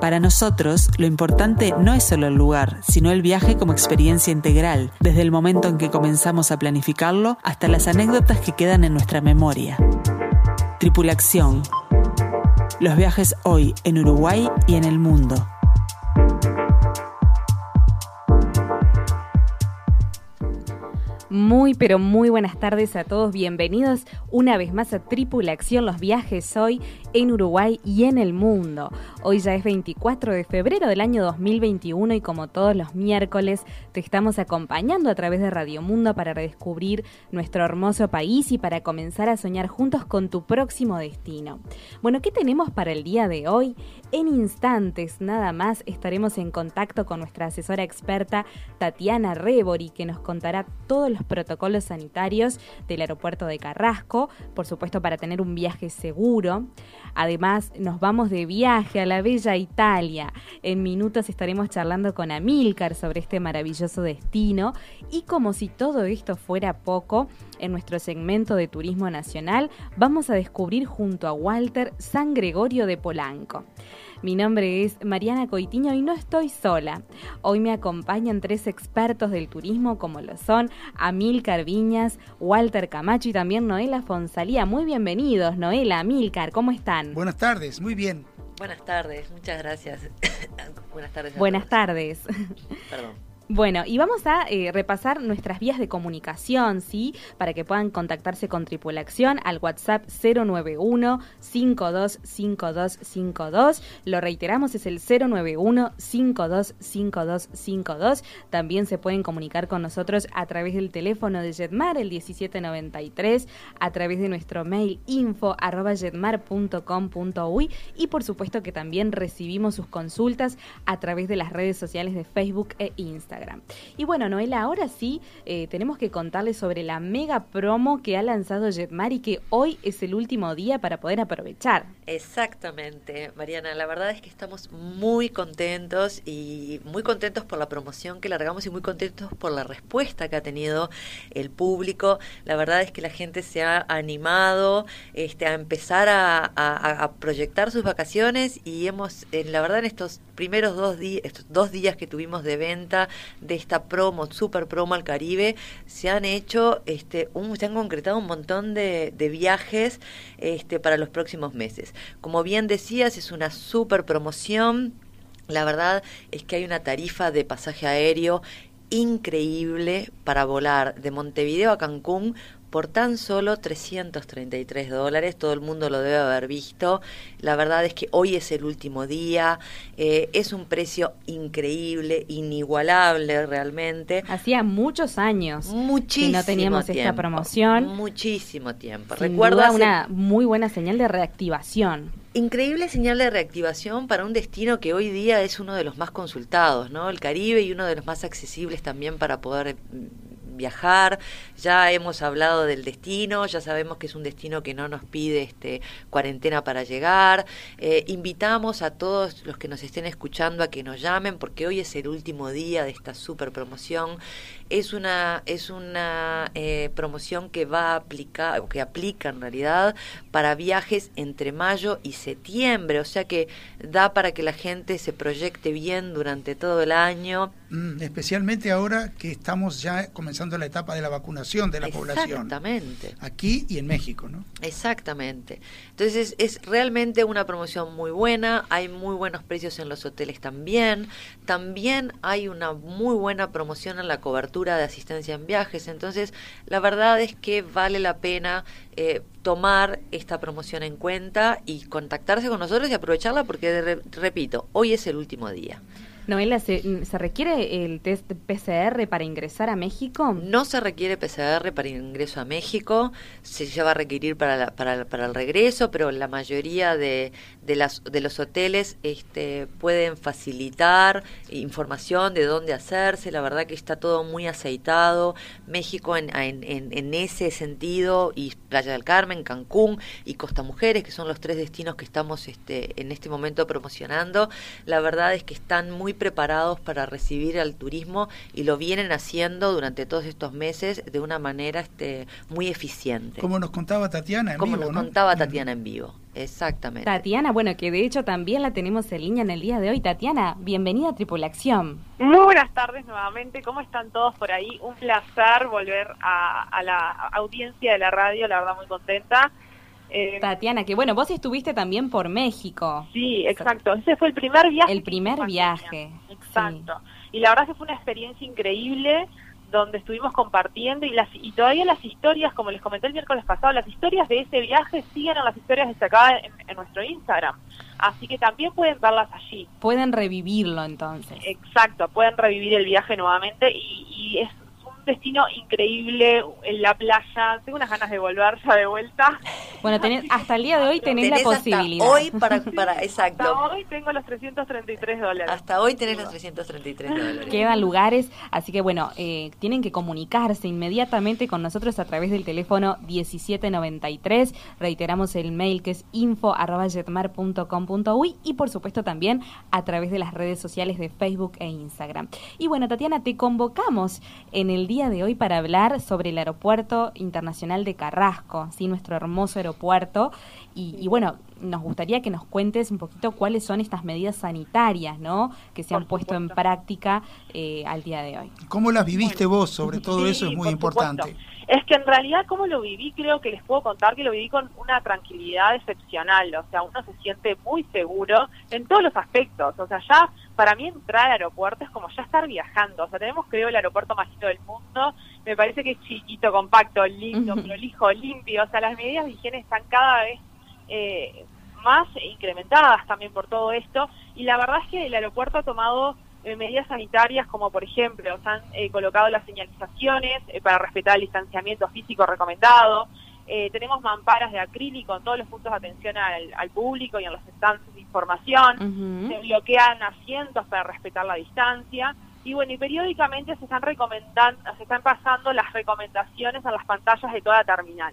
Para nosotros, lo importante no es solo el lugar, sino el viaje como experiencia integral, desde el momento en que comenzamos a planificarlo hasta las anécdotas que quedan en nuestra memoria. Tripulación. Los viajes hoy en Uruguay y en el mundo. Muy, pero muy buenas tardes a todos. Bienvenidos una vez más a Tripulación, los viajes hoy en Uruguay y en el mundo. Hoy ya es 24 de febrero del año 2021 y como todos los miércoles te estamos acompañando a través de Radio Mundo para redescubrir nuestro hermoso país y para comenzar a soñar juntos con tu próximo destino. Bueno, ¿qué tenemos para el día de hoy? En instantes nada más estaremos en contacto con nuestra asesora experta Tatiana Rebori que nos contará todos los protocolos sanitarios del aeropuerto de Carrasco, por supuesto para tener un viaje seguro. Además, nos vamos de viaje a la bella Italia. En minutos estaremos charlando con Amílcar sobre este maravilloso destino y como si todo esto fuera poco, en nuestro segmento de Turismo Nacional vamos a descubrir junto a Walter San Gregorio de Polanco. Mi nombre es Mariana Coitiño y no estoy sola. Hoy me acompañan tres expertos del turismo como lo son Amilcar Viñas, Walter Camacho y también Noela Fonsalía. Muy bienvenidos, Noela, Amilcar, ¿cómo están? Buenas tardes, muy bien. Buenas tardes, muchas gracias. Buenas tardes. Buenas tardes. Perdón. Bueno, y vamos a eh, repasar nuestras vías de comunicación, ¿sí? Para que puedan contactarse con Tripulación al WhatsApp 091-525252. Lo reiteramos, es el 091-525252. También se pueden comunicar con nosotros a través del teléfono de Jetmar, el 1793, a través de nuestro mail info arroba y por supuesto que también recibimos sus consultas a través de las redes sociales de Facebook e Instagram. Y bueno, Noela, ahora sí eh, tenemos que contarles sobre la mega promo que ha lanzado Jetmar y que hoy es el último día para poder aprovechar. Exactamente, Mariana. La verdad es que estamos muy contentos y muy contentos por la promoción que largamos y muy contentos por la respuesta que ha tenido el público. La verdad es que la gente se ha animado este, a empezar a, proyectar sus vacaciones y hemos, la verdad, en estos primeros dos estos dos días que tuvimos de venta, de esta promo, super promo al Caribe, se han hecho, este, un, se han concretado un montón de, de viajes este, para los próximos meses. Como bien decías, es una super promoción. La verdad es que hay una tarifa de pasaje aéreo increíble para volar de Montevideo a Cancún por tan solo 333 dólares. Todo el mundo lo debe haber visto. La verdad es que hoy es el último día. Eh, es un precio increíble, inigualable realmente. Hacía muchos años Muchísimo que no teníamos esta promoción. Muchísimo tiempo. Recuerda una muy buena señal de reactivación. Increíble señal de reactivación para un destino que hoy día es uno de los más consultados, ¿no? El Caribe y uno de los más accesibles también para poder viajar, ya hemos hablado del destino, ya sabemos que es un destino que no nos pide este, cuarentena para llegar. Eh, invitamos a todos los que nos estén escuchando a que nos llamen porque hoy es el último día de esta super promoción. Es una, es una eh, promoción que va a aplicar, o que aplica en realidad para viajes entre mayo y septiembre, o sea que da para que la gente se proyecte bien durante todo el año. Mm, especialmente ahora que estamos ya comenzando la etapa de la vacunación de la población. Exactamente. Aquí y en México, ¿no? Exactamente. Entonces es realmente una promoción muy buena, hay muy buenos precios en los hoteles también, también hay una muy buena promoción en la cobertura de asistencia en viajes. Entonces, la verdad es que vale la pena eh, tomar esta promoción en cuenta y contactarse con nosotros y aprovecharla porque, repito, hoy es el último día. Noela, ¿se, ¿se, requiere el test PCR para ingresar a México? No se requiere PCR para ingreso a México, se ya va a requerir para, para, para el regreso, pero la mayoría de, de, las, de los hoteles este, pueden facilitar información de dónde hacerse. La verdad que está todo muy aceitado. México en, en, en ese sentido, y Playa del Carmen, Cancún y Costa Mujeres, que son los tres destinos que estamos este, en este momento promocionando, la verdad es que están muy preparados para recibir al turismo y lo vienen haciendo durante todos estos meses de una manera este, muy eficiente. Como nos contaba Tatiana en Como vivo. nos ¿no? contaba Tatiana en vivo. Exactamente. Tatiana, bueno, que de hecho también la tenemos en línea en el día de hoy. Tatiana, bienvenida a Tripulación. Muy buenas tardes nuevamente. ¿Cómo están todos por ahí? Un placer volver a, a la audiencia de la radio, la verdad muy contenta. Eh, Tatiana, que bueno, vos estuviste también por México. Sí, exacto. Ese fue el primer viaje. El primer viaje. Exacto. Sí. Y la verdad que fue una experiencia increíble donde estuvimos compartiendo y las y todavía las historias, como les comenté el miércoles pasado, las historias de ese viaje siguen en las historias destacadas en, en nuestro Instagram. Así que también pueden verlas allí. Pueden revivirlo entonces. Exacto, pueden revivir el viaje nuevamente y, y es destino increíble en la playa. Tengo unas ganas de volver ya de vuelta. Bueno, tenés, hasta el día de hoy tenés, tenés la posibilidad. hoy para, para exacto. Hasta hoy tengo los 333 dólares. Hasta hoy tenés los 333 dólares. Quedan lugares, así que bueno, eh, tienen que comunicarse inmediatamente con nosotros a través del teléfono 1793. Reiteramos el mail que es info.jetmar.com.uy y por supuesto también a través de las redes sociales de Facebook e Instagram. Y bueno, Tatiana, te convocamos en el día de hoy para hablar sobre el Aeropuerto Internacional de Carrasco, ¿sí? nuestro hermoso aeropuerto. Y, y, bueno, nos gustaría que nos cuentes un poquito cuáles son estas medidas sanitarias ¿no? que se han puesto en práctica eh, al día de hoy. ¿Cómo las viviste bueno, vos? Sobre todo sí, eso es muy importante. Supuesto. Es que en realidad, como lo viví, creo que les puedo contar que lo viví con una tranquilidad excepcional. O sea, uno se siente muy seguro en todos los aspectos. O sea, ya para mí entrar al aeropuerto es como ya estar viajando. O sea, tenemos, creo, el aeropuerto más lindo del mundo. Me parece que es chiquito, compacto, lindo, prolijo, limpio. O sea, las medidas de higiene están cada vez eh, más incrementadas también por todo esto. Y la verdad es que el aeropuerto ha tomado eh, medidas sanitarias como por ejemplo se han eh, colocado las señalizaciones eh, para respetar el distanciamiento físico recomendado, tenemos mamparas de acrílico en todos los puntos de atención al, al público y en los stands de información, uh -huh. se bloquean asientos para respetar la distancia y bueno, y periódicamente se están recomendando, se están pasando las recomendaciones a las pantallas de toda terminal.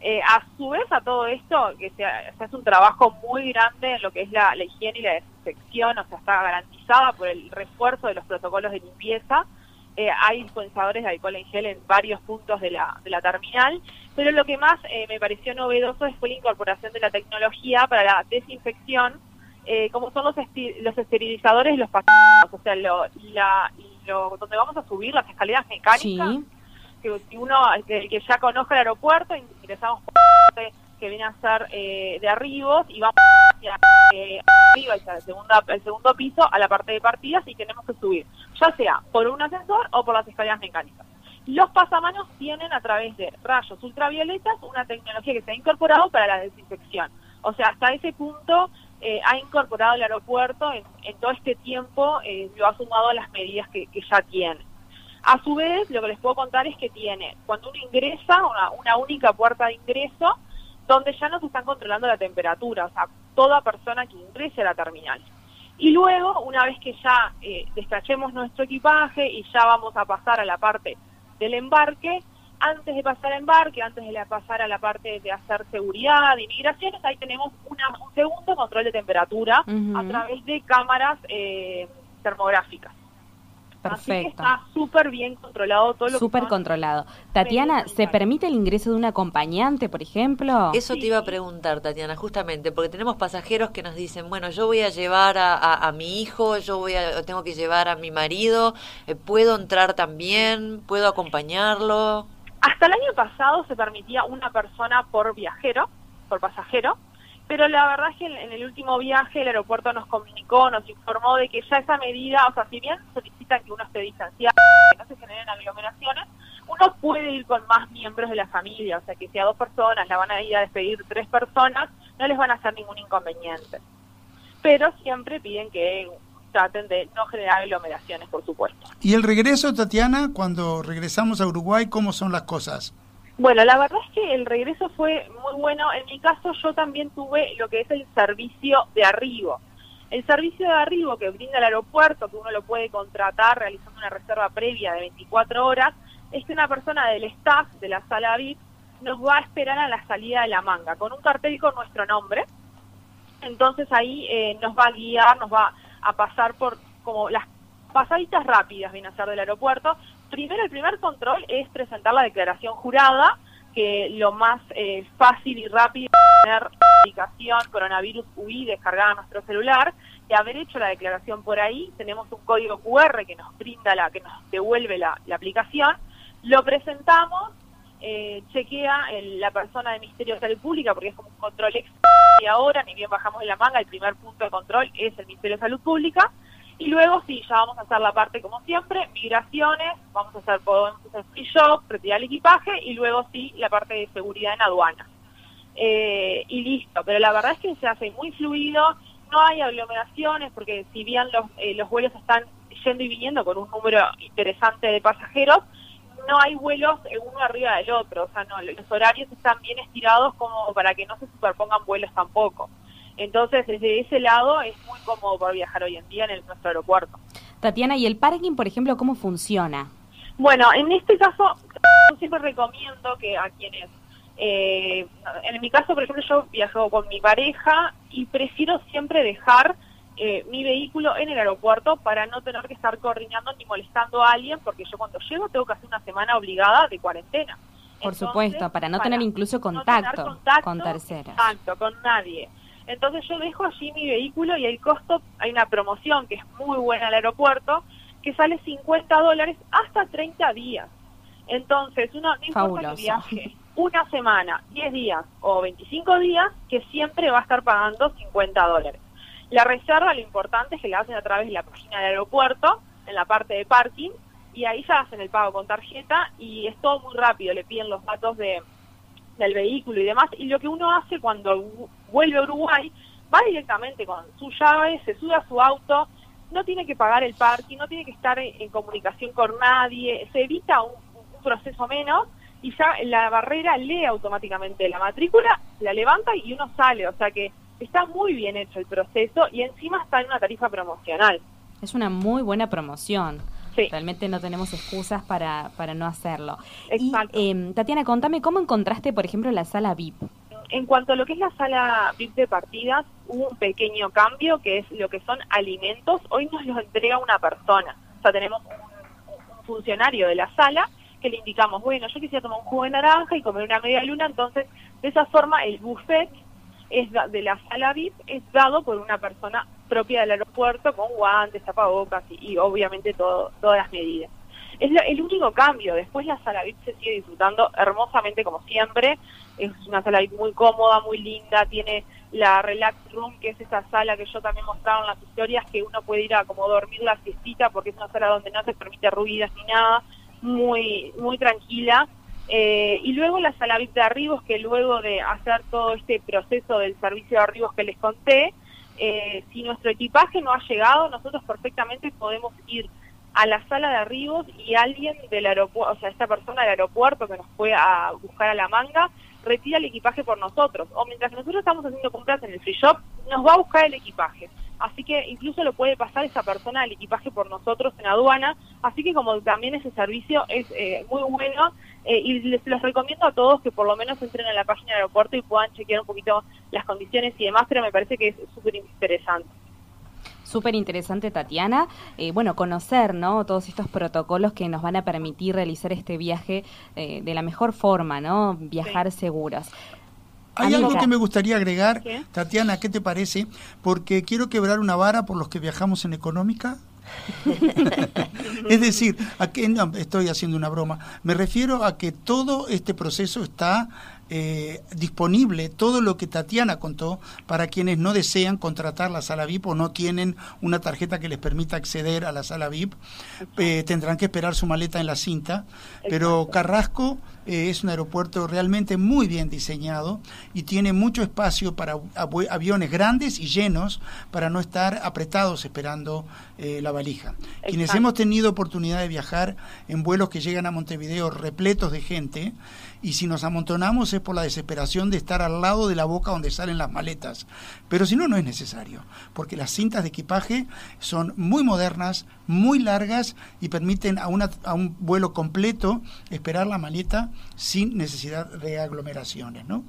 Eh, a su vez a todo esto, que se, se, hace un trabajo muy grande en lo que es la, higiene y la desinfección, o sea, está garantizada por el refuerzo de los protocolos de limpieza. Eh, hay dispensadores de alcohol en gel en varios puntos de la, de la terminal, pero lo que más eh, me pareció novedoso fue la incorporación de la tecnología para la desinfección, eh, como son los, los esterilizadores y los pasajeros, o sea, lo, la, lo, donde vamos a subir las escaleras mecánicas. Que si uno que, que, ya conozca el aeropuerto, ingresamos por que viene a ser eh, de arribos y vamos hacia eh, arriba, hacia el, el segundo piso, a la parte de partidas y tenemos que subir, ya sea por un ascensor o por las escaleras mecánicas. Los pasamanos tienen a través de rayos ultravioletas una tecnología que se ha incorporado para la desinfección. O sea, hasta ese punto eh, ha incorporado el aeropuerto en, todo este tiempo, eh, lo ha sumado a las medidas que, que ya tiene. A su vez, lo que les puedo contar es que tiene, cuando uno ingresa, una, una, única puerta de ingreso, donde ya no se están controlando la temperatura, o sea, toda persona que ingrese a la terminal. Y luego, una vez que ya eh, despachemos nuestro equipaje y ya vamos a pasar a la parte del embarque, antes de pasar al embarque, antes de pasar a la parte de hacer seguridad, de inmigraciones, ahí tenemos una, un segundo control de temperatura uh -huh. a través de cámaras eh, termográficas. Perfecto. Así que está súper bien controlado todo lo Súper controlado. Tatiana, ¿se permite el ingreso de un acompañante, por ejemplo? Eso te iba a preguntar, Tatiana, justamente, porque tenemos pasajeros que nos dicen, bueno, yo voy a llevar a, a, a mi hijo, yo voy a, tengo que llevar a mi marido, eh, ¿puedo entrar también? ¿Puedo acompañarlo? Hasta el año pasado se permitía una persona por viajero, por pasajero, pero la verdad es que en el último viaje el aeropuerto nos comunicó, nos informó de que ya esa medida, o sea, si bien solicitan que uno esté distanciado, que no se generen aglomeraciones, uno puede ir con más miembros de la familia, o sea, que si a dos personas la van a ir a despedir tres personas, no les van a hacer ningún inconveniente. Pero siempre piden que traten de no generar aglomeraciones, por supuesto. ¿Y el regreso, Tatiana, cuando regresamos a Uruguay, cómo son las cosas? Bueno, la verdad es que el regreso fue muy bueno. En mi caso yo también tuve lo que es el servicio de arribo. El servicio de arribo que brinda el aeropuerto, que uno lo puede contratar realizando una reserva previa de 24 horas, es que una persona del staff de la sala VIP nos va a esperar a la salida de la manga con un cartel con nuestro nombre. Entonces ahí eh, nos va a guiar, nos va a pasar por como las pasaditas rápidas, viene a ser del aeropuerto, primero el primer control es presentar la declaración jurada, que lo más eh, fácil y rápido es tener la aplicación coronavirus UI descargada a nuestro celular y haber hecho la declaración por ahí, tenemos un código QR que nos brinda la, que nos devuelve la, aplicación, lo presentamos, eh, chequea la persona de Ministerio de Salud Pública porque es como un control ex y ahora, ni bien bajamos en la manga, el primer punto de control es el Ministerio de Salud Pública, y luego sí, ya vamos a hacer la parte como siempre, migraciones, vamos a hacer, podemos hacer free shop, retirar el equipaje y luego sí la parte de seguridad en aduana. Eh, y listo, pero la verdad es que se hace muy fluido, no hay aglomeraciones porque si bien los, eh, los vuelos están yendo y viniendo con un número interesante de pasajeros, no hay vuelos uno arriba del otro, o sea, no, los horarios están bien estirados como para que no se superpongan vuelos tampoco. Entonces, desde ese lado es muy cómodo para viajar hoy en día en el, nuestro aeropuerto. Tatiana, ¿y el parking, por ejemplo, cómo funciona? Bueno, en este caso, yo siempre recomiendo que a quienes, eh, en mi caso, por ejemplo, yo viajo con mi pareja y prefiero siempre dejar eh, mi vehículo en el aeropuerto para no tener que estar coordinando ni molestando a alguien, porque yo cuando llego tengo que hacer una semana obligada de cuarentena. Por supuesto, para no tener incluso contacto, con terceros. Exacto, con nadie. Entonces yo dejo allí mi vehículo y el costo, hay una promoción que es muy buena al aeropuerto, que sale 50 dólares hasta 30 días. Entonces, uno no importa que viaje una semana, 10 días o 25 días, que siempre va a estar pagando 50 dólares. La reserva, lo importante es que la hacen a través de la página del aeropuerto, en la parte de parking, y ahí ya hacen el pago con tarjeta y es todo muy rápido, le piden los datos de, del vehículo y demás, y lo que uno hace cuando vuelve a Uruguay, va directamente con su llave, se sube a su auto, no tiene que pagar el parking, no tiene que estar en, comunicación con nadie, se evita un, proceso menos y ya la barrera lee automáticamente la matrícula, la levanta y uno sale, o sea que está muy bien hecho el proceso y encima está en una tarifa promocional. Es una muy buena promoción. Realmente no tenemos excusas para, para no hacerlo. Exacto. Y, em, Tatiana, contame, ¿cómo encontraste, por ejemplo, la sala VIP? En cuanto a lo que es la sala VIP de partidas, hubo un pequeño cambio que es lo que son alimentos. Hoy nos los entrega una persona. O sea, tenemos un, funcionario de la sala que le indicamos, bueno, yo quisiera tomar un jugo de naranja y comer una media luna, entonces de esa forma el buffet es de la sala VIP es dado por una persona propia del aeropuerto con guantes, tapabocas y, y obviamente todo, todas las medidas. Es el único cambio. Después la sala VIP se sigue disfrutando hermosamente como siempre. Es una sala VIP muy cómoda, muy linda. Tiene la Relax Room, que es esa sala que yo también mostraba en las historias, que uno puede ir a como dormir la siestita porque es una sala donde no se permite ruidas ni nada. Muy, muy tranquila. Eh, y luego la sala VIP de arribos, que luego de hacer todo este proceso del servicio de arribos que les conté, eh, si nuestro equipaje no ha llegado, nosotros perfectamente podemos ir a la sala de arribos y alguien del aeropuerto, o sea, esta persona del aeropuerto que nos fue a buscar a la manga, retira el equipaje por nosotros. O mientras nosotros estamos haciendo compras en el free shop, nos va a buscar el equipaje. Así que incluso lo puede pasar esa persona el equipaje por nosotros en aduana. Así que como también ese servicio es eh, muy bueno eh, y les los recomiendo a todos que por lo menos entren a la página del aeropuerto y puedan chequear un poquito las condiciones y demás, pero me parece que es súper interesante súper interesante, Tatiana. Eh, bueno, conocer ¿no? todos estos protocolos que nos van a permitir realizar este viaje eh, de la mejor forma, ¿no? Viajar seguros. Hay algo que me gustaría agregar, Tatiana, ¿qué te parece? Porque quiero quebrar una vara por los que viajamos en económica. es decir, a que, estoy haciendo una broma. Me refiero a que todo este proceso está eh, disponible todo lo que Tatiana contó para quienes no desean contratar la sala VIP o no tienen una tarjeta que les permita acceder a la sala VIP. Eh, tendrán que esperar su maleta en la cinta. Pero Carrasco eh, es un aeropuerto realmente muy bien diseñado y tiene mucho espacio para aviones grandes y llenos para no estar apretados esperando la valija. Quienes hemos tenido oportunidad de viajar en vuelos que llegan a Montevideo repletos de gente, y si nos amontonamos es por la desesperación de estar al lado de la boca donde salen las maletas. Pero si no, no es necesario, porque las cintas de equipaje son muy modernas, muy largas y permiten a, una, a un vuelo completo esperar la maleta sin necesidad de aglomeraciones. ¿no?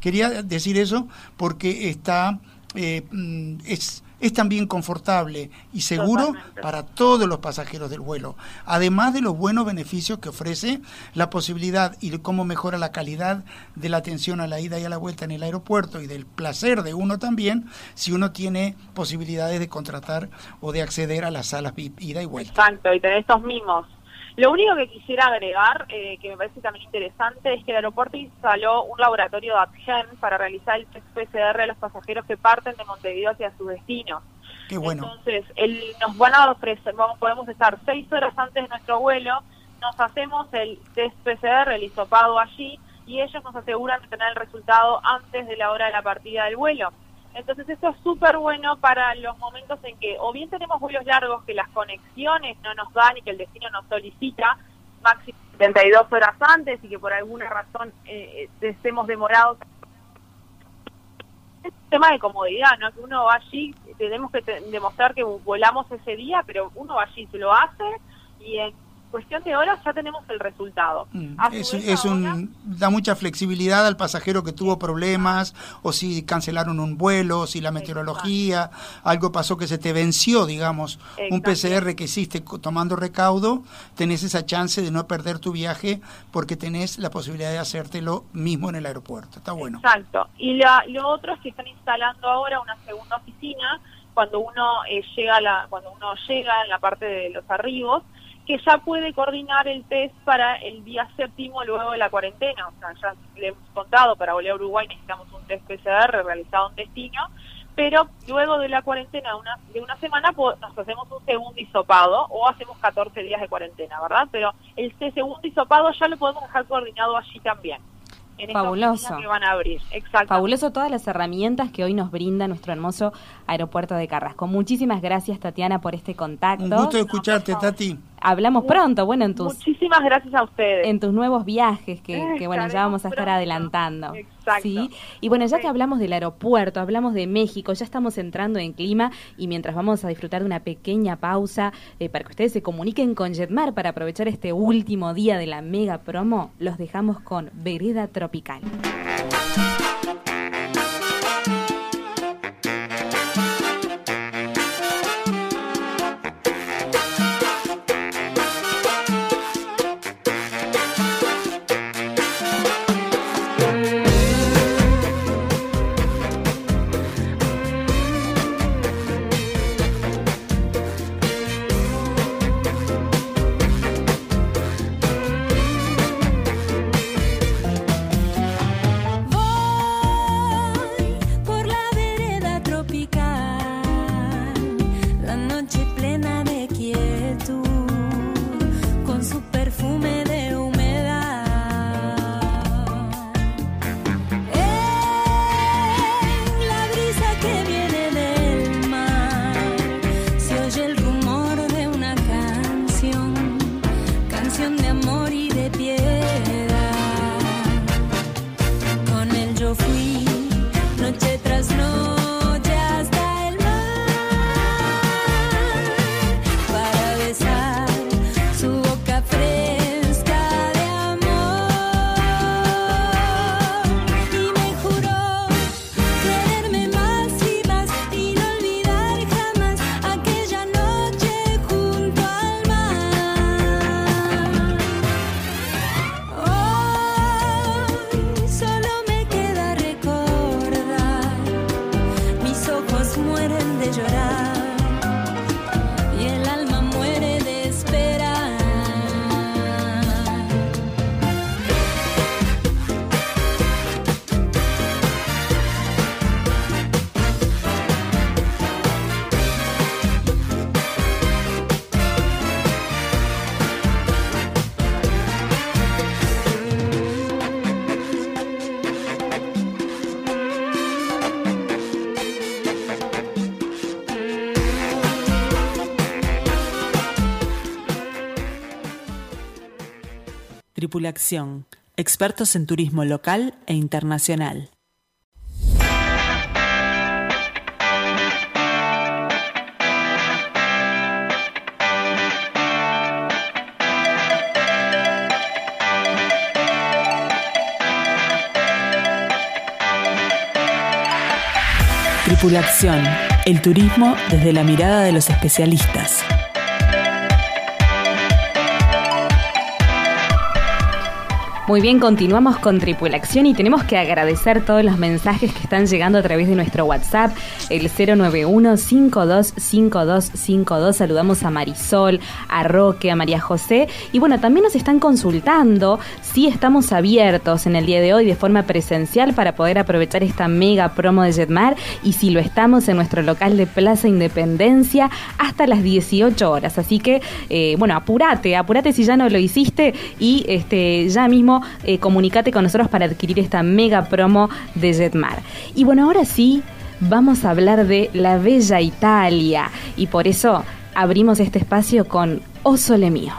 Quería decir eso porque está... Eh, mm, es es también confortable y seguro para todos los pasajeros del vuelo, además de los buenos beneficios que ofrece la posibilidad y cómo mejora la calidad de la atención a la ida y a la vuelta en el aeropuerto y del placer de uno también, si uno tiene posibilidades de contratar o de acceder a las salas ida y vuelta. Exacto, y tener estos mimos lo único que quisiera agregar, eh, que me parece también interesante, es que el aeropuerto instaló un laboratorio de ATGEN para realizar el test PCR de los pasajeros que parten de Montevideo hacia su destino. Qué bueno. Entonces, nos van a ofrecer, vamos, podemos estar seis horas antes de nuestro vuelo, nos hacemos el test PCR, el hisopado allí, y ellos nos aseguran de tener el resultado antes de la hora de la partida del vuelo. Entonces esto es súper bueno para los momentos en que o bien tenemos vuelos largos que las conexiones no nos dan y que el destino nos solicita máximo 72 horas antes y que por alguna razón eh, eh, estemos demorados. Es un tema de comodidad, ¿no? Que uno va allí, tenemos que demostrar que volamos ese día, pero uno va allí, se lo hace y en cuestión de horas ya tenemos el resultado. Mm, es, un, da mucha flexibilidad al pasajero que tuvo problemas, o si cancelaron un vuelo, si la meteorología, algo pasó que se te venció, digamos, un PCR que hiciste tomando recaudo, tenés esa chance de no perder tu viaje porque tenés la posibilidad de hacértelo mismo en el aeropuerto. Está bueno. Exacto. Y la, lo otro es que están instalando ahora una segunda oficina cuando uno eh, llega la, cuando uno llega en la parte de los arribos que ya puede coordinar el test para el día séptimo luego de la cuarentena. O sea, ya le hemos contado, para volver a Uruguay necesitamos un test PCR realizado en destino, pero luego de la cuarentena de una, de una semana nos hacemos un segundo hisopado o hacemos 14 días de cuarentena, ¿verdad? Pero el segundo hisopado ya lo podemos dejar coordinado allí también. Fabuloso. Que van a abrir. Fabuloso todas las herramientas que hoy nos brinda nuestro hermoso aeropuerto de Carrasco. Muchísimas gracias, Tatiana, por este contacto. Un gusto escucharte, Tati. Hablamos pronto, bueno, en tus... Muchísimas gracias a ustedes. En tus nuevos viajes, que, bueno, ya vamos a estar adelantando. Exacto. ¿sí? Y bueno, ya que hablamos del aeropuerto, hablamos de México, ya estamos entrando en clima y mientras vamos a disfrutar de una pequeña pausa eh, para que ustedes se comuniquen con Jetmar para aprovechar este último día de la mega promo, los dejamos con Vereda Tropical. Tripulación, expertos en turismo local e internacional. Tripulación, el turismo desde la mirada de los especialistas. Muy bien, continuamos con Tripulación y tenemos que agradecer todos los mensajes que están llegando a través de nuestro WhatsApp, el 091-525252. Saludamos a Marisol, a Roque, a María José. Y bueno, también nos están consultando si estamos abiertos en el día de hoy de forma presencial para poder aprovechar esta mega promo de Jetmar y si lo estamos en nuestro local de Plaza Independencia hasta las 18 horas. Así que, eh, bueno, apúrate, apúrate si ya no lo hiciste y este ya mismo eh, comunicate con nosotros para adquirir esta mega promo de Jetmar. Y bueno, ahora sí, vamos a hablar de la bella Italia y por eso abrimos este espacio con O Sole Mío.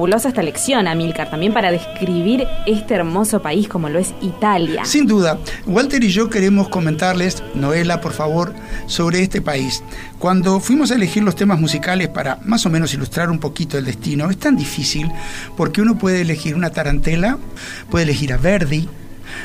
Fabulosa esta lección, Amilcar, también para describir este hermoso país como lo es Italia. Sin duda. Walter y yo queremos comentarles, Noela, por favor, sobre este país. Cuando fuimos a elegir los temas musicales para más o menos ilustrar un poquito el destino, es tan difícil porque uno puede elegir una tarantela, puede elegir a Verdi,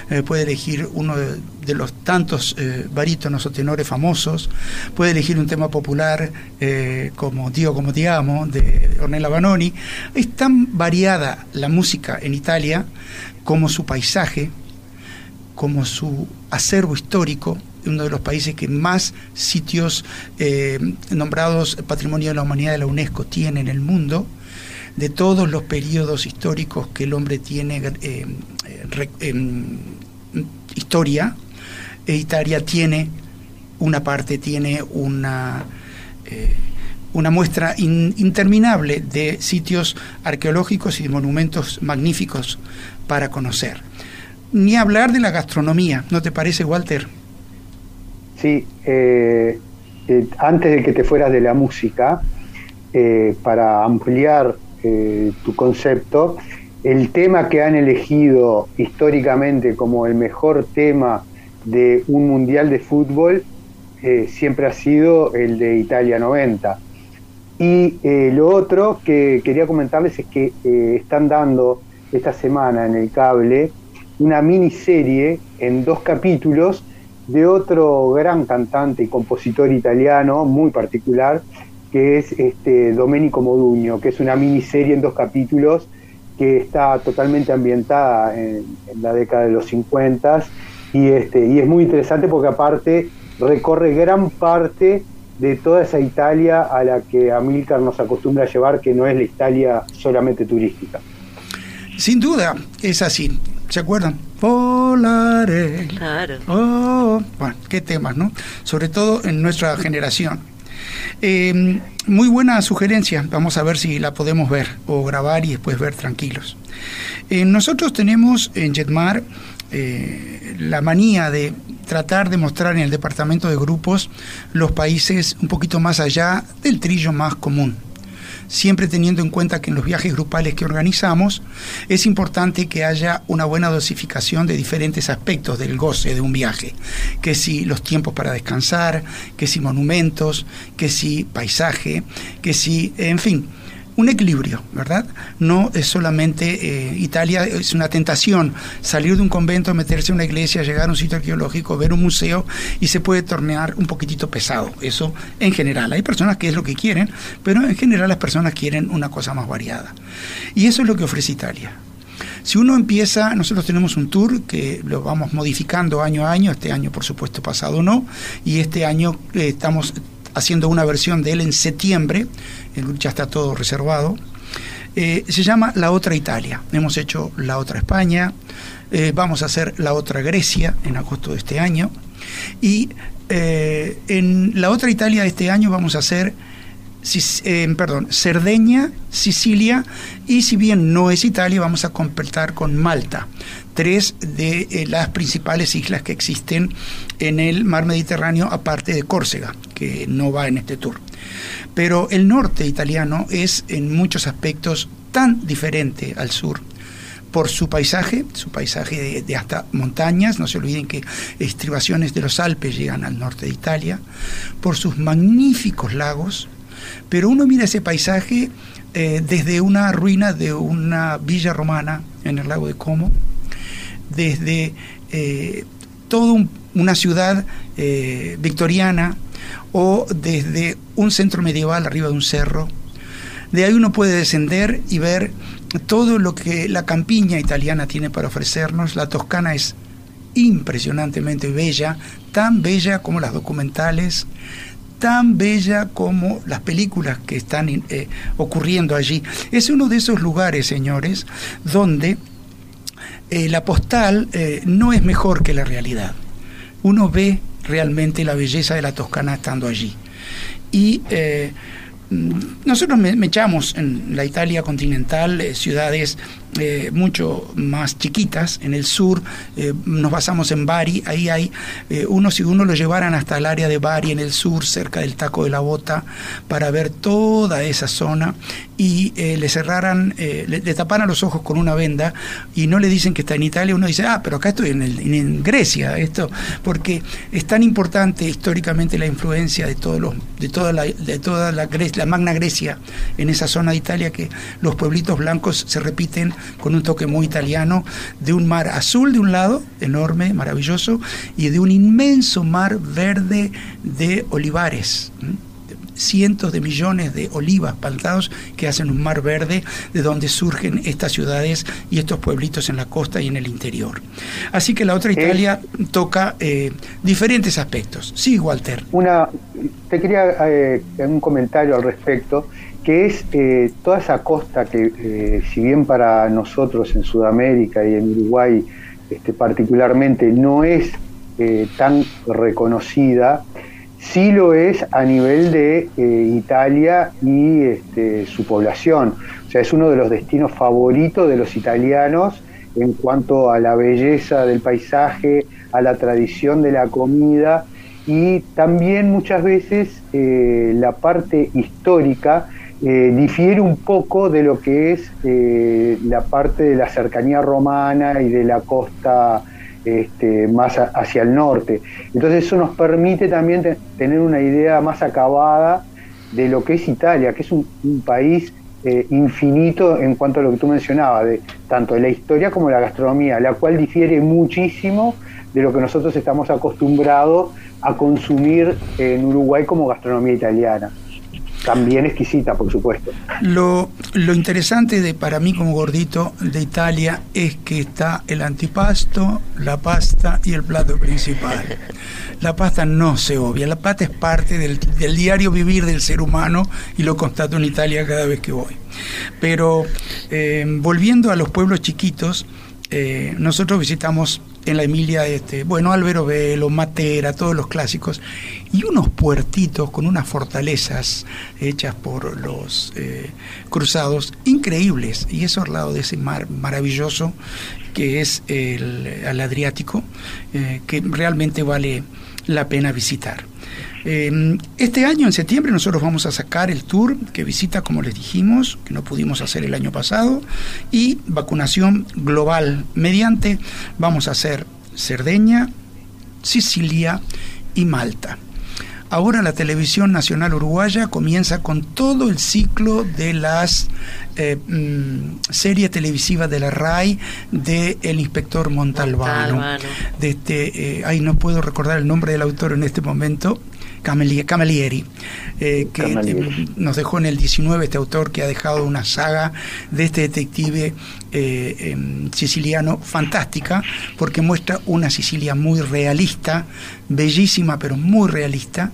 eh, puede elegir uno de, los tantos eh, barítonos o tenores famosos, puede elegir un tema popular eh, como Dio como te amo, de Ornella Banoni. Es tan variada la música en Italia como su paisaje, como su acervo histórico, uno de los países que más sitios nombrados Patrimonio de la Humanidad de la UNESCO tiene en el mundo, de todos los periodos históricos que el hombre tiene historia, e Italia tiene una parte, tiene una, eh, una muestra interminable de sitios arqueológicos y monumentos magníficos para conocer. Ni hablar de la gastronomía, ¿no te parece, Walter? Sí, eh, eh, antes de que te fueras de la música, para ampliar tu concepto, el tema que han elegido históricamente como el mejor tema de un mundial de fútbol eh, siempre ha sido el de Italia 90. Y eh, lo otro que quería comentarles es que eh, están dando esta semana en el cable una miniserie en dos capítulos de otro gran cantante y compositor italiano muy particular, que es este Domenico Modugno, que es una miniserie en dos capítulos que está totalmente ambientada en, la década de los 50 y, este, y es muy interesante porque aparte recorre gran parte de toda esa Italia a la que Amílcar nos acostumbra a llevar, que no es la Italia solamente turística. Sin duda, es así. ¿Se acuerdan? Volare. Claro. Oh, bueno, qué temas, ¿no? Sobre todo en nuestra generación. Eh, muy buena sugerencia, vamos a ver si la podemos ver o grabar y después ver tranquilos. Eh, nosotros tenemos en Jetmar eh, la manía de tratar de mostrar en el departamento de grupos los países un poquito más allá del trillo más común siempre teniendo en cuenta que en los viajes grupales que organizamos es importante que haya una buena dosificación de diferentes aspectos del goce de un viaje, que si los tiempos para descansar, que si monumentos, que si paisaje, que si, en fin, un equilibrio, ¿verdad? No es solamente eh, Italia, es una tentación salir de un convento, meterse en una iglesia, llegar a un sitio arqueológico, ver un museo y se puede tornear un poquitito pesado. Eso en general. Hay personas que es lo que quieren, pero en general las personas quieren una cosa más variada. Y eso es lo que ofrece Italia. Si uno empieza, nosotros tenemos un tour que lo vamos modificando año a año, este año por supuesto pasado no, y este año eh, estamos haciendo una versión de él en septiembre, ya está todo reservado. Eh, se llama La Otra Italia. Hemos hecho La Otra España, eh, vamos a hacer La Otra Grecia en agosto de este año. Y eh, en La Otra Italia de este año vamos a hacer perdón, Cerdeña, Sicilia y si bien no es Italia, vamos a completar con Malta, tres de las principales islas que existen en el mar Mediterráneo, aparte de Córcega, que no va en este tour. Pero el norte italiano es en muchos aspectos tan diferente al sur por su paisaje, su paisaje de, hasta montañas, no se olviden que estribaciones de los Alpes llegan al norte de Italia, por sus magníficos lagos, pero uno mira ese paisaje eh, desde una ruina de una villa romana en el lago de Como, desde eh, toda una ciudad eh, victoriana o desde un centro medieval arriba de un cerro. De ahí uno puede descender y ver todo lo que la campiña italiana tiene para ofrecernos. La Toscana es impresionantemente bella, tan bella como las documentales, tan bella como las películas que están eh, ocurriendo allí. Es uno de esos lugares, señores, donde eh, la postal eh, no es mejor que la realidad. Uno ve realmente la belleza de la Toscana estando allí. Y eh, mm, nosotros me, echamos en la Italia continental ciudades eh, mucho más chiquitas. En el sur nos basamos en Bari. Ahí hay uno, si uno lo llevaran hasta el área de Bari, en el sur, cerca del Taco de la Bota, para ver toda esa zona y le cerraran, le, taparan los ojos con una venda y no le dicen que está en Italia, uno dice, ah, pero acá estoy en, en Grecia, esto, porque es tan importante históricamente la influencia de todos los, de toda la, de toda la, la Magna Grecia en esa zona de Italia que los pueblitos blancos se repiten con un toque muy italiano, de un mar azul de un lado, enorme, maravilloso, y de un inmenso mar verde de olivares cientos de millones de olivas plantados que hacen un mar verde de donde surgen estas ciudades y estos pueblitos en la costa y en el interior. Así que la otra Italia toca eh, diferentes aspectos. Sí, Walter. Una, te quería eh, un comentario al respecto que es eh, toda esa costa que, si bien para nosotros en Sudamérica y en Uruguay este, particularmente no es tan reconocida, sí lo es a nivel de eh, Italia y este, su población. O sea, es uno de los destinos favoritos de los italianos en cuanto a la belleza del paisaje, a la tradición de la comida y también muchas veces eh, la parte histórica eh, difiere un poco de lo que es la parte de la cercanía romana y de la costa este, más hacia el norte. Entonces eso nos permite también tener una idea más acabada de lo que es Italia, que es un, país eh, infinito en cuanto a lo que tú mencionabas, de tanto la historia como la gastronomía, la cual difiere muchísimo de lo que nosotros estamos acostumbrados a consumir en Uruguay como gastronomía italiana también exquisita, por supuesto. Lo, lo interesante de, para mí como gordito de Italia es que está el antipasto, la pasta y el plato principal. La pasta no se obvia, la pasta es parte del, diario vivir del ser humano y lo constato en Italia cada vez que voy. Pero eh, volviendo a los pueblos chiquitos, eh, nosotros visitamos en la Emilia, este, bueno, Álvaro Velo, Matera, todos los clásicos, y unos puertitos con unas fortalezas hechas por los eh, cruzados increíbles, y eso al lado de ese mar maravilloso que es el, Adriático, eh, que realmente vale la pena visitar. Em, este año, en septiembre, nosotros vamos a sacar el tour que visita, como les dijimos, que no pudimos hacer el año pasado, y vacunación global mediante, vamos a hacer Cerdeña, Sicilia y Malta. Ahora la televisión nacional uruguaya comienza con todo el ciclo de las eh, mm, series televisivas de la RAI de El Inspector Montalbano. De este, eh, ay, no puedo recordar el nombre del autor en este momento, Camelieri, eh, que eh, nos dejó en el 19 este autor que ha dejado una saga de este detective eh, em, siciliano fantástica, porque muestra una Sicilia muy realista, bellísima pero muy realista,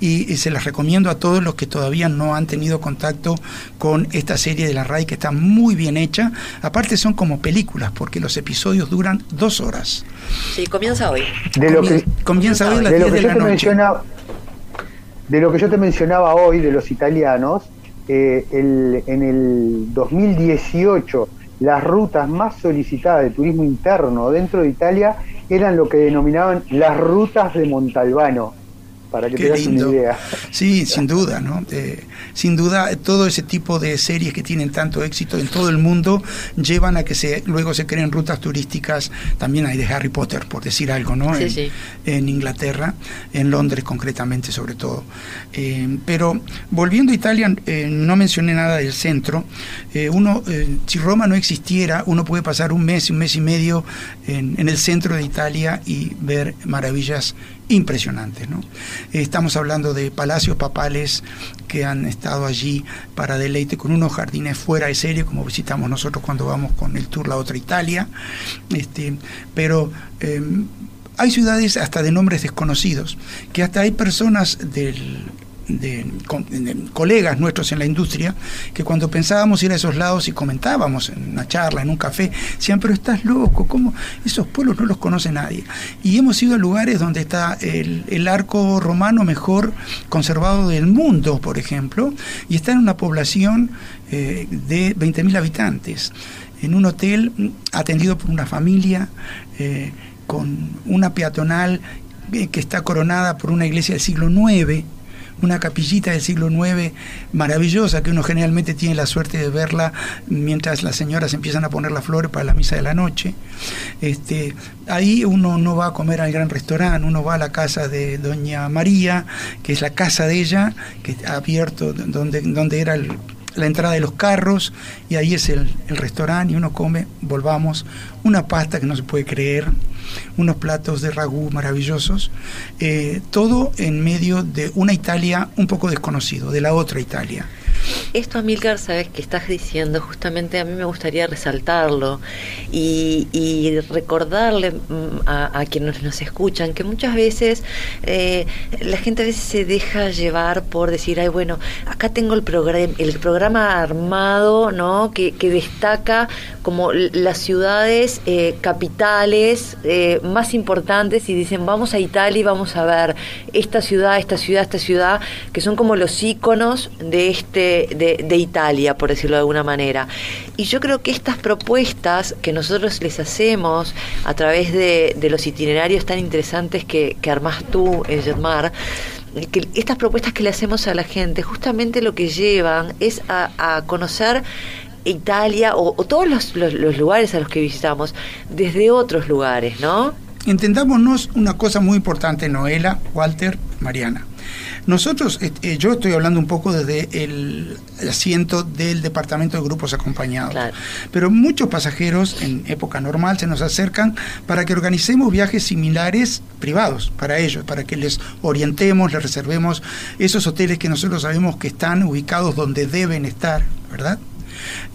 y, se las recomiendo a todos los que todavía no han tenido contacto con esta serie de la RAI que está muy bien hecha. Aparte son como películas, porque los episodios duran dos horas. Sí, comienza hoy. De lo que, comienza hoy a las 10 de la noche de lo que yo te mencionaba hoy de los italianos, eh, en el 2018 las rutas más solicitadas de turismo interno dentro de Italia eran lo que denominaban las rutas de Montalbano para que tengas una idea. Sí, sin duda, ¿no? Eh, sin duda, todo ese tipo de series que tienen tanto éxito en todo el mundo llevan a que se luego se creen rutas turísticas, también hay de Harry Potter, por decir algo, ¿no? Sí, en, sí. en, Inglaterra, en Londres concretamente sobre todo. Eh, pero volviendo a Italia, eh, no mencioné nada del centro. uno, si Roma no existiera, uno puede pasar un mes, un mes y medio en, en el centro de Italia y ver maravillas impresionantes. ¿no? Estamos hablando de palacios papales que han estado allí para deleite con unos jardines fuera de serie, como visitamos nosotros cuando vamos con el tour La Otra Italia. Este, pero em, hay ciudades hasta de nombres desconocidos, que hasta hay personas del de, colegas nuestros en la industria que cuando pensábamos ir a esos lados y comentábamos en una charla, en un café, decían, pero estás loco, ¿cómo? Esos pueblos no los conoce nadie. Y hemos ido a lugares donde está el, arco romano mejor conservado del mundo, por ejemplo, y está en una población eh, de 20.000 habitantes, en un hotel atendido por una familia. Eh, con una peatonal eh, que está coronada por una iglesia del siglo IX, una capillita del siglo IX maravillosa que uno generalmente tiene la suerte de verla mientras las señoras empiezan a poner las flores para la misa de la noche. Este, ahí uno no va a comer al gran restaurante, uno va a la casa de doña María, que es la casa de ella, que ha abierto donde, donde era la entrada de los carros y ahí es el, el restaurante y uno come, volvamos, una pasta que no se puede creer, unos platos de ragú maravillosos, eh, todo en medio de una Italia un poco desconocido, de la otra Italia. Esto, Amilcar, sabes que estás diciendo, justamente a mí me gustaría resaltarlo y, recordarle mm, a, quienes nos escuchan que muchas veces eh, la gente a veces se deja llevar por decir, ay, bueno, acá tengo el, programa armado, ¿no? Que, destaca como las ciudades eh, capitales eh, más importantes y dicen, vamos a Italia y vamos a ver esta ciudad, esta ciudad, esta ciudad, que son como los íconos de este Italia, por decirlo de alguna manera. Y yo creo que estas propuestas que nosotros les hacemos a través de, los itinerarios tan interesantes que, que armás tú, Jetmar, que estas propuestas que le hacemos a la gente justamente lo que llevan es a, conocer Italia o, todos los, los, lugares a los que visitamos desde otros lugares, ¿no? Entendámonos una cosa muy importante, Noela, Walter, Mariana. Nosotros, eh, yo estoy hablando un poco desde el asiento del departamento de grupos acompañados, pero muchos pasajeros en época normal se nos acercan para que organicemos viajes similares privados para ellos, para que les orientemos, les reservemos esos hoteles que nosotros sabemos que están ubicados donde deben estar, ¿verdad?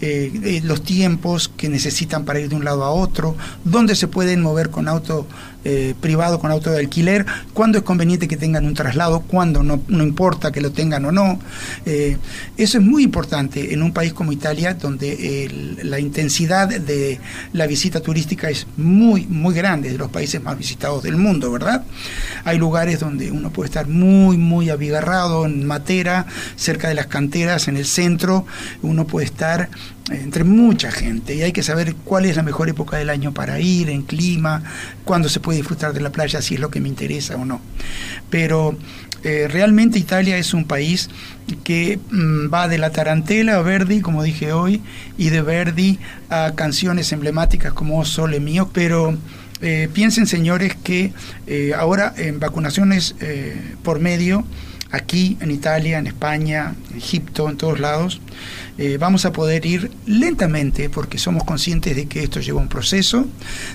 eh, los tiempos que necesitan para ir de un lado a otro, dónde se pueden mover con auto eh, privado con auto de alquiler, cuándo es conveniente que tengan un traslado, cuándo no, no importa que lo tengan o no. Eh, eso es muy importante en un país como Italia, donde la intensidad de la visita turística es muy, muy grande, de los países más visitados del mundo, ¿verdad? Hay lugares donde uno puede estar muy, muy abigarrado en Matera, cerca de las canteras, en el centro, uno puede estar entre mucha gente y hay que saber cuál es la mejor época del año para ir, en clima, cuándo se puede disfrutar de la playa, si es lo que me interesa o no. Pero eh, realmente Italia es un país que mm, va de la tarantela a Verdi, como dije hoy, y de Verdi a canciones emblemáticas como Sole Mío, pero eh, piensen señores que eh, ahora en vacunaciones por medio, aquí en Italia, en España, en Egipto, en todos lados, eh, vamos a poder ir lentamente porque somos conscientes de que esto lleva un proceso,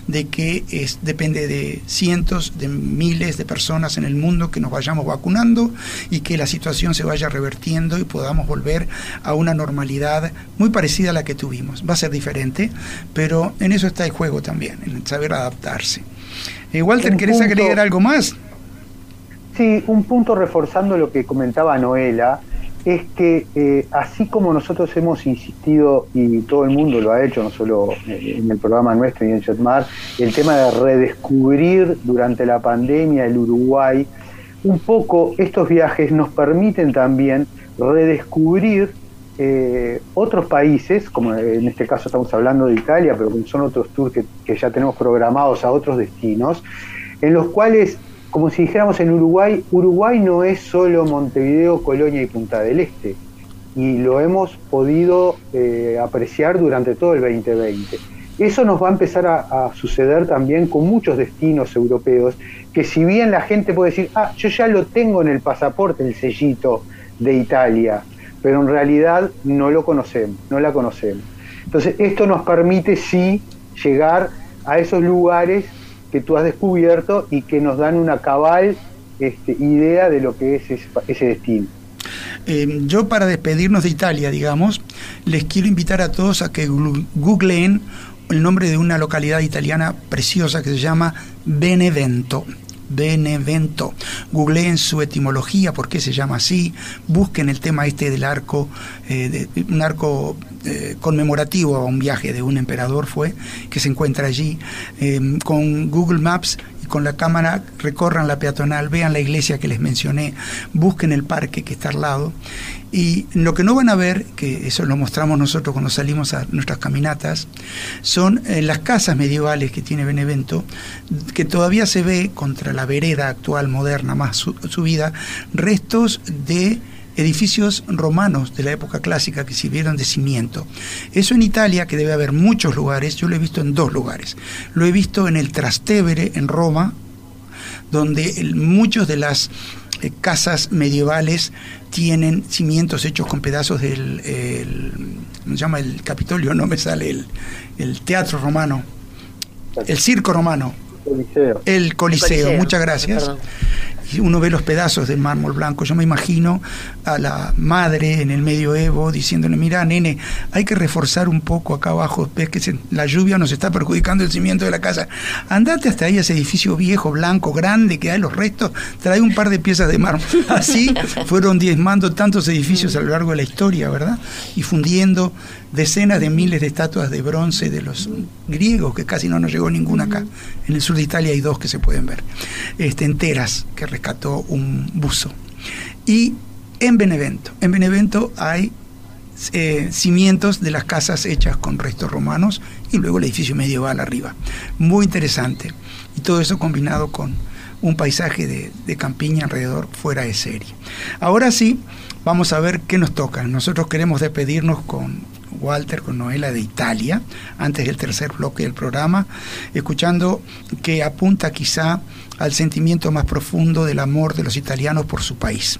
de que es, depende de cientos, de miles de personas en el mundo que nos vayamos vacunando y que la situación se vaya revertiendo y podamos volver a una normalidad muy parecida a la que tuvimos. Va a ser diferente, pero en eso está el juego también, en saber adaptarse. Eh, Walter, ¿querés agregar algo más? Sí, un punto reforzando lo que comentaba Noela, es que eh, así como nosotros hemos insistido, y todo el mundo lo ha hecho, no solo eh, en el programa nuestro y en Chetmar, el tema de redescubrir durante la pandemia el Uruguay, un poco estos viajes nos permiten también redescubrir eh, otros países, como en este caso estamos hablando de Italia, pero son otros tours que ya tenemos programados a otros destinos, en los cuales como si dijéramos en Uruguay, Uruguay no es solo Montevideo, Colonia y Punta del Este, y lo hemos podido eh, apreciar durante todo el 2020. Eso nos va a empezar a, suceder también con muchos destinos europeos, que si bien la gente puede decir, ah, yo ya lo tengo en el pasaporte, el sellito de Italia, pero en realidad no lo conocemos, no la conocemos. Entonces, esto nos permite sí llegar a esos lugares que tú has descubierto y que nos dan una cabal este, idea de lo que es ese, destino. Eh, yo para despedirnos de Italia, digamos, les quiero invitar a todos a que googleen el nombre de una localidad italiana preciosa que se llama Benevento. Benevento. Googleen su etimología, por qué se llama así, busquen el tema este del arco, eh, un arco eh, conmemorativo a un viaje de un emperador fue, que se encuentra allí. Eh, con Google Maps y con la cámara recorran la peatonal, vean la iglesia que les mencioné, busquen el parque que está al lado y lo que no van a ver, que eso lo mostramos nosotros cuando salimos a nuestras caminatas, son eh, las casas medievales que tiene Benevento, que todavía se ve contra la vereda actual, moderna, más subida, restos de edificios romanos de la época clásica que sirvieron de cimiento. Eso en Italia, que debe haber muchos lugares, yo lo he visto en dos lugares. Lo he visto en el Trastevere, en Roma, donde muchos de las eh, casas medievales tienen cimientos hechos con pedazos del, se llama el Capitolio? No me sale el, el teatro romano, el circo romano. El Coliseo, muchas gracias y uno ve los pedazos del mármol blanco. Yo me imagino a la madre en el medioevo diciéndole, mira, nene, hay que reforzar un poco acá abajo, ves que la lluvia nos está perjudicando el cimiento de la casa. Andate hasta ahí, ese edificio viejo, blanco, grande, que hay los restos, trae un par de piezas de mármol. Así fueron diezmando tantos edificios a lo largo de la historia, ¿verdad? Y fundiendo decenas de miles de estatuas de bronce de los griegos, que casi no nos llegó ninguna acá. En el sur de Italia hay dos que se pueden ver, este, enteras, que rescató un buzo. Y en Benevento, en Benevento hay eh, cimientos de las casas hechas con restos romanos y luego el edificio medieval arriba. Muy interesante. Y todo eso combinado con un paisaje de, de campiña alrededor fuera de serie. Ahora sí, vamos a ver qué nos toca. Nosotros queremos despedirnos con Walter con Noela de Italia, antes del tercer bloque del programa, escuchando que apunta quizá al sentimiento más profundo del amor de los italianos por su país.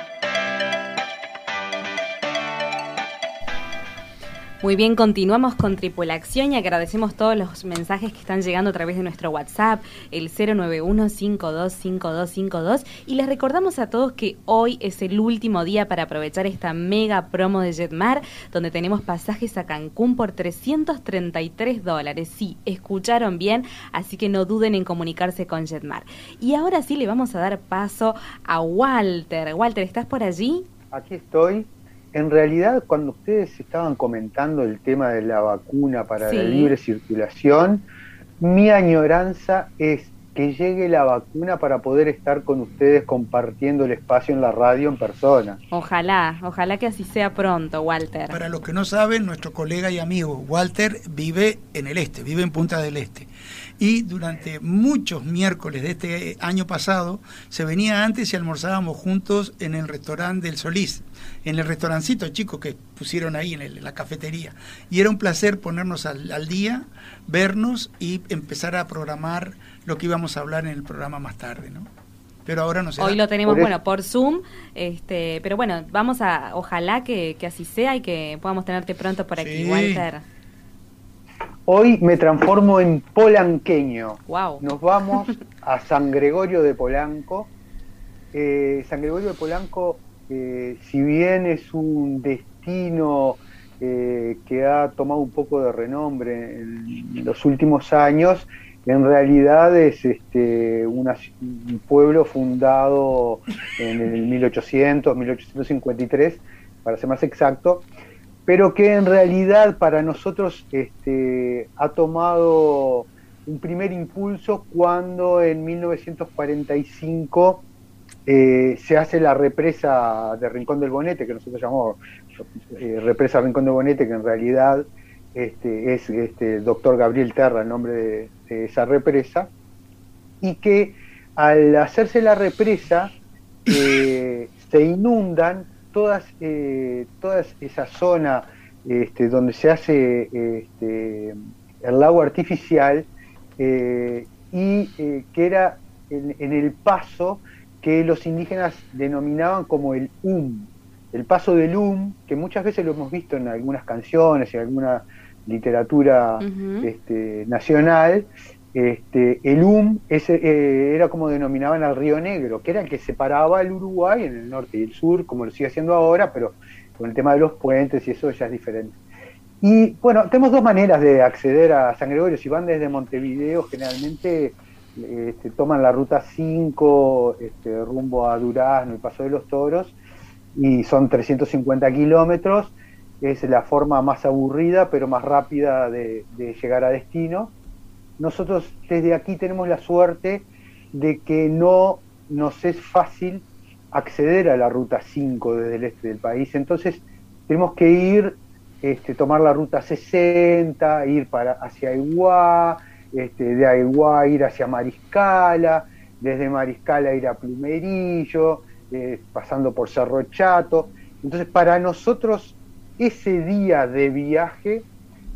Muy bien, continuamos con Tripulación y agradecemos todos los mensajes que están llegando a través de nuestro WhatsApp, el 091-525252. Y les recordamos a todos que hoy es el último día para aprovechar esta mega promo de Jetmar, donde tenemos pasajes a Cancún por 333 dólares. Sí, escucharon bien, así que no duden en comunicarse con Jetmar. Y ahora sí le vamos a dar paso a Walter. Walter, ¿estás por allí? Aquí estoy en realidad cuando ustedes estaban comentando el tema de la vacuna para la libre circulación, mi añoranza es que llegue la vacuna para poder estar con ustedes compartiendo el espacio en la radio en persona. Ojalá, ojalá que así sea pronto, Walter. Para los que no saben, nuestro colega y amigo Walter vive en el este, vive en Punta del Este y durante muchos miércoles de este año pasado se venía antes y almorzábamos juntos en el restaurante del Solís, en el restaurancito chico que pusieron ahí en, la cafetería. Y era un placer ponernos al, día, vernos y empezar a programar lo que íbamos a hablar en el programa más tarde, ¿no? Pero ahora no sé. Hoy lo tenemos, bueno, por Zoom, este, pero bueno, vamos a, ojalá que, así sea y que podamos tenerte pronto por aquí, Walter. Hoy me transformo en polanqueño. Nos vamos a San Gregorio de Polanco. Eh, San Gregorio de Polanco, si bien es un destino eh, que ha tomado un poco de renombre en, los últimos años, en realidad es este, un pueblo fundado en el 1800, 1853, para ser más exacto, pero que en realidad para nosotros este, ha tomado un primer impulso cuando en 1945 eh, se hace la represa de Rincón del Bonete, que nosotros llamamos eh, represa Rincón del Bonete, que en realidad este, es este, doctor Gabriel Terra el nombre de, esa represa, y que al hacerse la represa eh, se inundan todas, eh, toda esa zona este, donde se hace este, el lago artificial y que era en, el paso que los indígenas denominaban como el UM, el paso del UM, que muchas veces lo hemos visto en algunas canciones, en alguna literatura este, nacional, este, el UM ese, eh, era como denominaban al Río Negro, que era el que separaba el Uruguay en el norte y el sur, como lo sigue haciendo ahora, pero con el tema de los puentes y eso ya es diferente. Y bueno, tenemos dos maneras de acceder a San Gregorio. Si van desde Montevideo, generalmente este, toman la ruta 5 este, rumbo a Durazno y Paso de los Toros, y son 350 kilómetros. Es la forma más aburrida, pero más rápida de llegar a destino nosotros desde aquí tenemos la suerte de que no nos es fácil acceder a la ruta 5 desde el este del país. Entonces tenemos que ir, este, tomar la ruta 60, ir para hacia Aiguá, este, de Aiguá ir hacia Mariscala, desde Mariscala ir a Plumerillo, eh, pasando por Cerro Chato. Entonces para nosotros ese día de viaje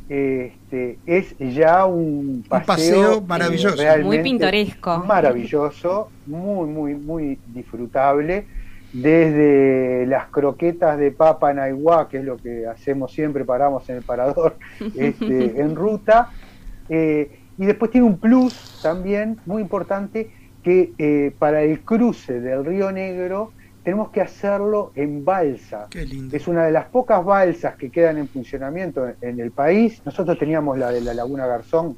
este, es ya un paseo, maravilloso, muy pintoresco, maravilloso, muy muy muy disfrutable. Desde las croquetas de papa naiguá, que es lo que hacemos siempre, paramos en el parador este, en ruta. Eh, y después tiene un plus también muy importante que eh, para el cruce del Río Negro tenemos que hacerlo en balsa. Es una de las pocas balsas que quedan en funcionamiento en, el país. Nosotros teníamos la de la Laguna Garzón,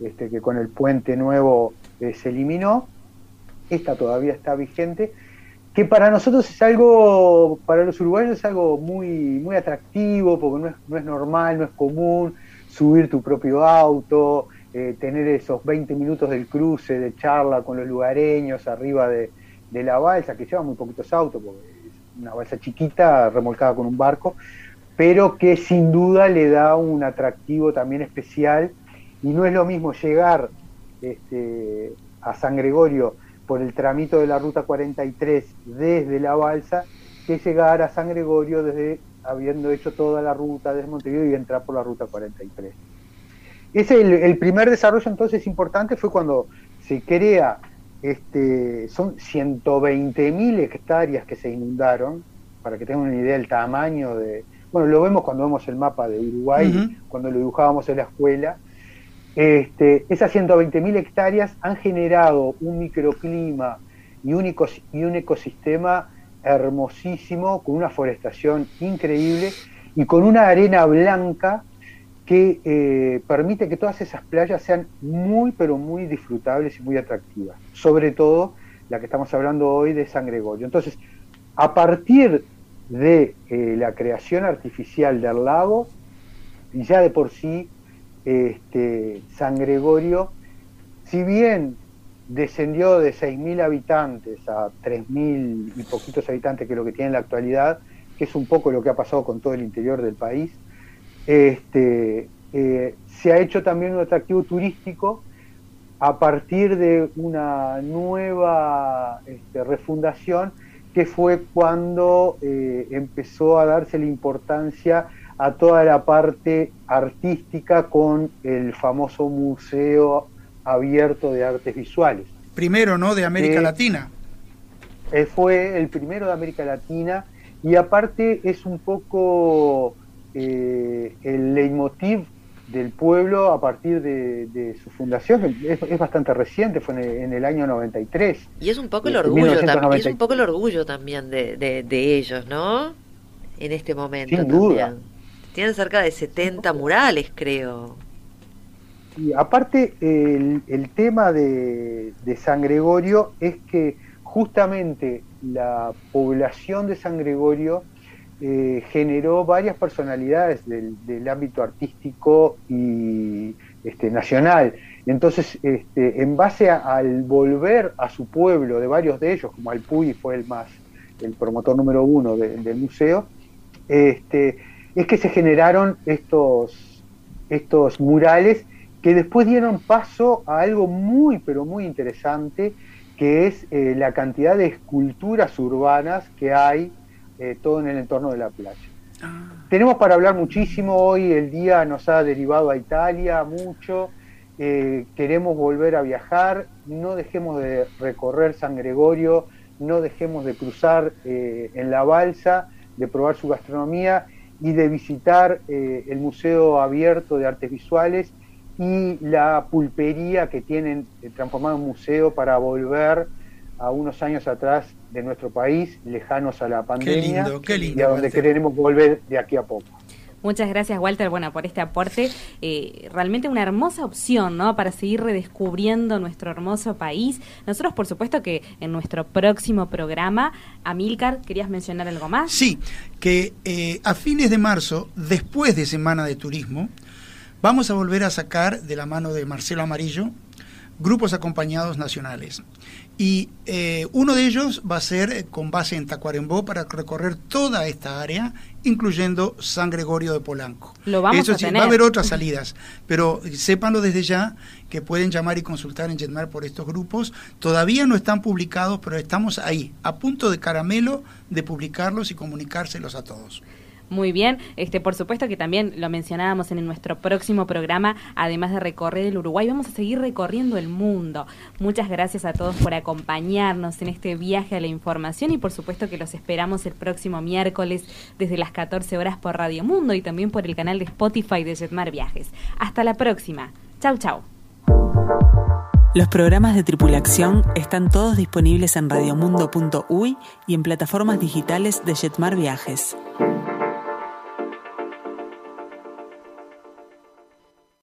este, que con el puente nuevo eh, se eliminó. Esta todavía está vigente. Que para nosotros es algo, para los uruguayos es algo muy, muy atractivo, porque no es, no es normal, no es común subir tu propio auto, eh, tener esos 20 minutos del cruce, de charla con los lugareños arriba de, la balsa, que lleva muy poquitos autos, porque es una balsa chiquita remolcada con un barco, pero que sin duda le da un atractivo también especial y no es lo mismo llegar este, a San Gregorio por el tramito de la ruta 43 desde la balsa que llegar a San Gregorio desde habiendo hecho toda la ruta desde Montevideo y entrar por la ruta 43. Ese el, el primer desarrollo entonces importante fue cuando se crea este, son 120.000 hectáreas que se inundaron, para que tengan una idea del tamaño de... Bueno, lo vemos cuando vemos el mapa de Uruguay, cuando lo dibujábamos en la escuela. Este, esas 120.000 hectáreas han generado un microclima y un, y un ecosistema hermosísimo, con una forestación increíble y con una arena blanca que eh, permite que todas esas playas sean muy, pero muy disfrutables y muy atractivas. Sobre todo la que estamos hablando hoy de San Gregorio. Entonces, a partir de eh, la creación artificial del lago, ya de por sí, este, San Gregorio, si bien descendió de 6.000 habitantes a 3.000 y poquitos habitantes que es lo que tiene en la actualidad, que es un poco lo que ha pasado con todo el interior del país, este, eh, se ha hecho también un atractivo turístico a partir de una nueva este, refundación que fue cuando eh, empezó a darse la importancia a toda la parte artística con el famoso Museo Abierto de Artes Visuales. Primero, ¿no? De América Latina. Eh, fue el primero de América Latina y aparte es un poco eh, el leitmotiv del pueblo a partir de, su fundación, es, bastante reciente, fue en el, año 93. Y es un poco el orgullo, también, es un poco el orgullo también de, ellos, ¿no? En este momento. Sin duda. Tienen cerca de 70 murales, creo. Y aparte, el, el tema de, de San Gregorio es que justamente la población de San Gregorio eh, generó varias personalidades del, ámbito artístico y este, nacional. Entonces, este, en base al volver a su pueblo de varios de ellos, como Alpuy fue el más, el promotor número uno del museo, este, es que se generaron estos, estos murales que después dieron paso a algo muy, pero muy interesante, que es eh, la cantidad de esculturas urbanas que hay eh, todo en el entorno de la playa. Ah. Tenemos para hablar muchísimo, hoy el día nos ha derivado a Italia mucho, eh, queremos volver a viajar, no dejemos de recorrer San Gregorio, no dejemos de cruzar eh, en la balsa, de probar su gastronomía y de visitar el Museo Abierto de Artes Visuales y la pulpería que tienen transformado en museo para volver a unos años atrás de nuestro país, lejanos a la pandemia, y a donde queremos volver de aquí a poco. Muchas gracias, Walter, bueno, por este aporte. Eh, realmente una hermosa opción, ¿no? Para seguir redescubriendo nuestro hermoso país. Nosotros, por supuesto, que en nuestro próximo programa, Amilcar, ¿querías mencionar algo más? Sí, que eh, a fines de marzo, después de Semana de Turismo, vamos a volver a sacar de la mano de Marcelo Amarillo grupos acompañados nacionales. Y eh, uno de ellos va a ser eh, con base en Tacuarembó para recorrer toda esta área, incluyendo San Gregorio de Polanco. Lo vamos Eso a sí, tener. va a haber otras salidas, pero sépanlo desde ya que pueden llamar y consultar en Jetmar por estos grupos. Todavía no están publicados, pero estamos ahí, a punto de caramelo de publicarlos y comunicárselos a todos. Muy bien, este por supuesto que también lo mencionábamos en nuestro próximo programa, además de recorrer el Uruguay, vamos a seguir recorriendo el mundo. Muchas gracias a todos por acompañarnos en este viaje a la información y por supuesto que los esperamos el próximo miércoles desde las 14 horas por Radio Mundo y también por el canal de Spotify de Jetmar Viajes. Hasta la próxima. Chau, chau. Los programas de tripulación están todos disponibles en radiomundo.uy y en plataformas digitales de Jetmar Viajes.